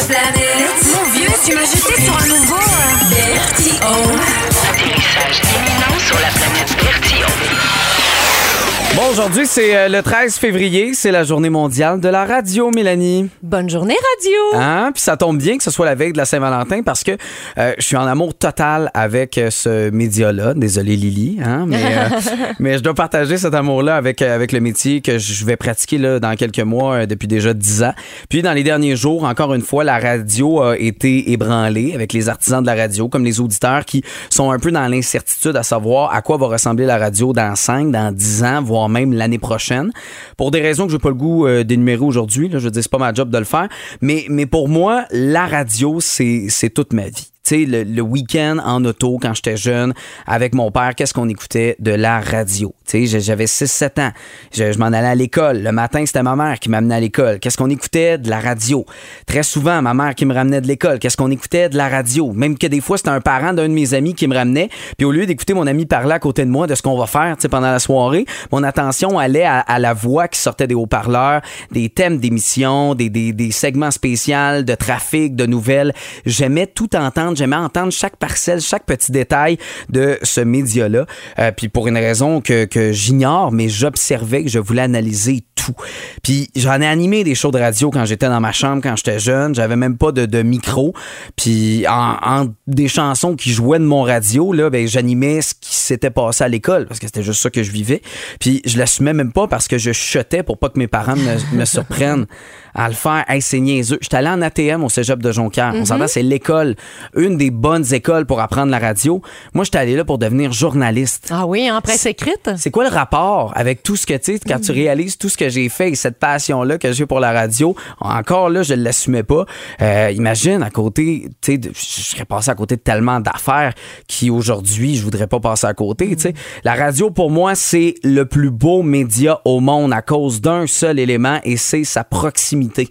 la planète. Mon vieux, tu m'as jeté sur un nouveau. euh, Vertigo. Atterrissage imminent sur la planète aujourd'hui, c'est euh, le 13 février. C'est la journée mondiale de la radio, Mélanie. Bonne journée, radio! Hein? Puis ça tombe bien que ce soit la veille de la Saint-Valentin parce que euh, je suis en amour total avec euh, ce média-là. Désolé, Lily. Hein? Mais, euh, mais je dois partager cet amour-là avec, avec le métier que je vais pratiquer là, dans quelques mois euh, depuis déjà 10 ans. Puis dans les derniers jours, encore une fois, la radio a été ébranlée avec les artisans de la radio, comme les auditeurs qui sont un peu dans l'incertitude à savoir à quoi va ressembler la radio dans 5, dans 10 ans, voire même l'année prochaine. Pour des raisons que je n'ai pas le goût euh, d'énumérer aujourd'hui, je veux dire, c'est pas ma job de le faire, mais, mais pour moi, la radio, c'est toute ma vie. Le, week-end en auto, quand j'étais jeune, avec mon père, qu'est-ce qu'on écoutait? De la radio. J'avais 6-7 ans. Je, m'en allais à l'école. Le matin, c'était ma mère qui m'amenait à l'école. Qu'est-ce qu'on écoutait? De la radio. Très souvent, ma mère qui me ramenait de l'école. Qu'est-ce qu'on écoutait? De la radio. Même que des fois, c'était un parent d'un de mes amis qui me ramenait. Puis au lieu d'écouter mon ami parler à côté de moi de ce qu'on va faire, pendant la soirée, mon attention allait à, à la voix qui sortait des haut-parleurs, des thèmes d'émissions, des, des, des segments spéciaux, de trafic, de nouvelles. J'aimais tout entendre. J'aimais entendre chaque parcelle, chaque petit détail de ce média-là. Euh, puis pour une raison que, que j'ignore, mais j'observais que je voulais analyser Puis j'en ai animé des shows de radio quand j'étais dans ma chambre, quand j'étais jeune. J'avais même pas de, de micro. Puis en, en des chansons qui jouaient de mon radio, là, ben, j'animais ce qui s'était passé à l'école parce que c'était juste ça que je vivais. Puis je l'assumais même pas parce que je chutais pour pas que mes parents me, me surprennent à le faire. Hey, c'est niaiseux. J'étais allé en ATM au cégep de Jonquière. On s'entend, c'est l'école, une des bonnes écoles pour apprendre la radio. Moi, j'étais allé là pour devenir journaliste. Ah oui, en presse écrite? C'est quoi le rapport avec tout ce que tu sais, quand tu réalises tout ce que j'ai fait et cette passion-là que j'ai pour la radio? Encore là, je ne l'assumais pas. Euh, imagine, à côté, tu sais, je serais passé à côté de tellement d'affaires qui aujourd'hui, je voudrais pas passer à côté. tu sais. La radio, pour moi, c'est le plus beau média au monde à cause d'un seul élément et c'est sa proximité.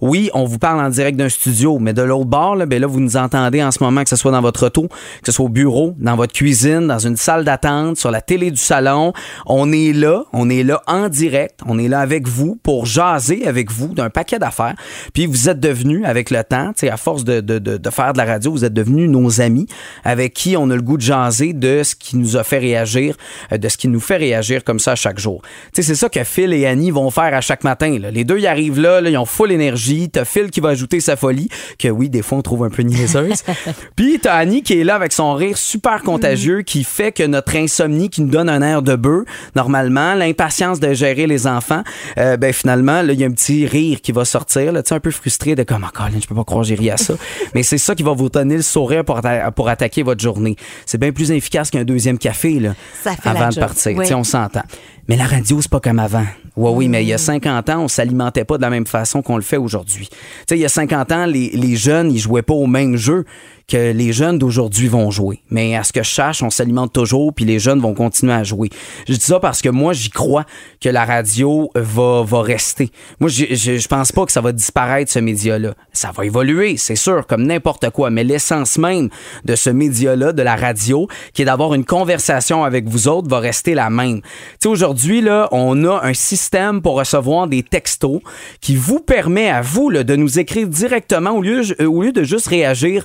Oui, on vous parle en direct d'un studio, mais de l'autre bord, là, ben là, vous nous entendez en ce moment, que ce soit dans votre auto, que ce soit au bureau, dans votre cuisine, dans une salle d'attente, sur la télé du salon. On est là, on est là en direct, on est là avec vous pour jaser avec vous d'un paquet d'affaires. Puis vous êtes devenus, avec le temps, à force de, de, de, faire de la radio, vous êtes devenus nos amis avec qui on a le goût de jaser de ce qui nous a fait réagir, euh, de ce qui nous fait réagir comme ça chaque jour. C'est ça que Phil et Annie vont faire à chaque matin. là. Les deux, ils arrivent là, là, ils ont full énergie. T'as Phil qui va ajouter sa folie, que oui, des fois, on trouve un peu niaiseuse. Puis t'as Annie qui est là avec son rire super contagieux qui fait que notre insomnie qui nous donne un air de bœuf, normalement, l'impatience de gérer les enfants, euh, ben finalement, là, il y a un petit rire qui va sortir, là, un peu frustré de comme, oh, Colin, je peux pas croire que j'ai ri à ça. Mais c'est ça qui va vous donner le sourire pour, atta- pour attaquer votre journée. C'est bien plus efficace qu'un deuxième café, là, Ça fait avant de partir. Oui. On s'entend. Mais la radio, c'est pas comme avant. Oui, oui, mais il y a 50 ans, on s'alimentait pas de la même façon qu'on le fait aujourd'hui. Tu sais, il y a 50 ans, les, les jeunes, ils jouaient pas au même jeu que les jeunes d'aujourd'hui vont jouer. Mais à ce que je sache, on s'alimente toujours, puis les jeunes vont continuer à jouer. Je dis ça parce que moi, j'y crois que la radio va, va rester. Moi, je, je, pense pas que ça va disparaître, ce média-là. Ça va évoluer, c'est sûr, comme n'importe quoi. Mais l'essence même de ce média-là, de la radio, qui est d'avoir une conversation avec vous autres, va rester la même. Tu sais, aujourd'hui, là, on a un système pour recevoir des textos qui vous permet à vous là, de nous écrire directement au lieu, au lieu de juste réagir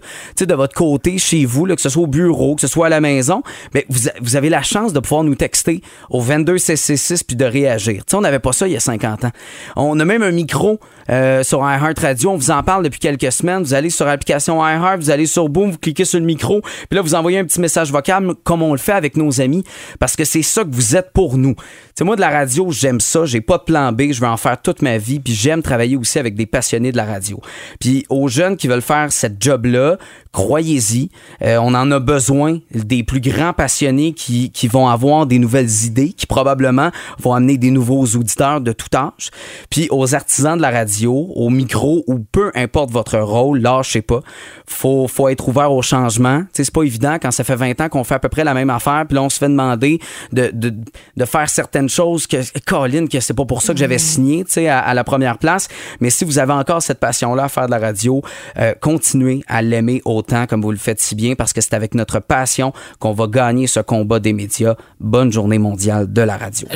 de votre côté chez vous, là, que ce soit au bureau, que ce soit à la maison. Mais vous, avez la chance de pouvoir nous texter au 22666 puis de réagir. On n'avait pas ça il y a 50 ans. On a même un micro euh, sur iHeart Radio. On vous en parle depuis quelques semaines. Vous allez sur l'application iHeart, vous allez sur Boom, vous cliquez sur le micro, puis là, vous envoyez un petit message vocal comme on le fait avec nos amis parce que c'est ça que vous êtes pour nous. Moi, de la radio, j'aime ça. J'ai pas de plan B. Je veux en faire toute ma vie. Puis j'aime travailler aussi avec des passionnés de la radio. Puis aux jeunes qui veulent faire cette job-là, croyez-y. Euh, on en a besoin des plus grands passionnés qui, qui vont avoir des nouvelles idées, qui probablement vont amener des nouveaux auditeurs de tout âge. Puis aux artisans de la radio, au micro ou peu importe votre rôle, lâchez pas. Faut, faut être ouvert au changement. Sais, c'est pas évident quand ça fait 20 ans qu'on fait à peu près la même affaire, puis là on se fait demander de, de, de faire certaines choses que, Colin, que c'est pas pour ça que j'avais signé, tu sais, à, à la première place. Mais si vous avez encore cette passion-là à faire de la radio, euh, continuez à l'aimer autant comme vous le faites si bien parce que c'est avec notre passion qu'on va gagner ce combat des médias. Bonne journée mondiale de la radio.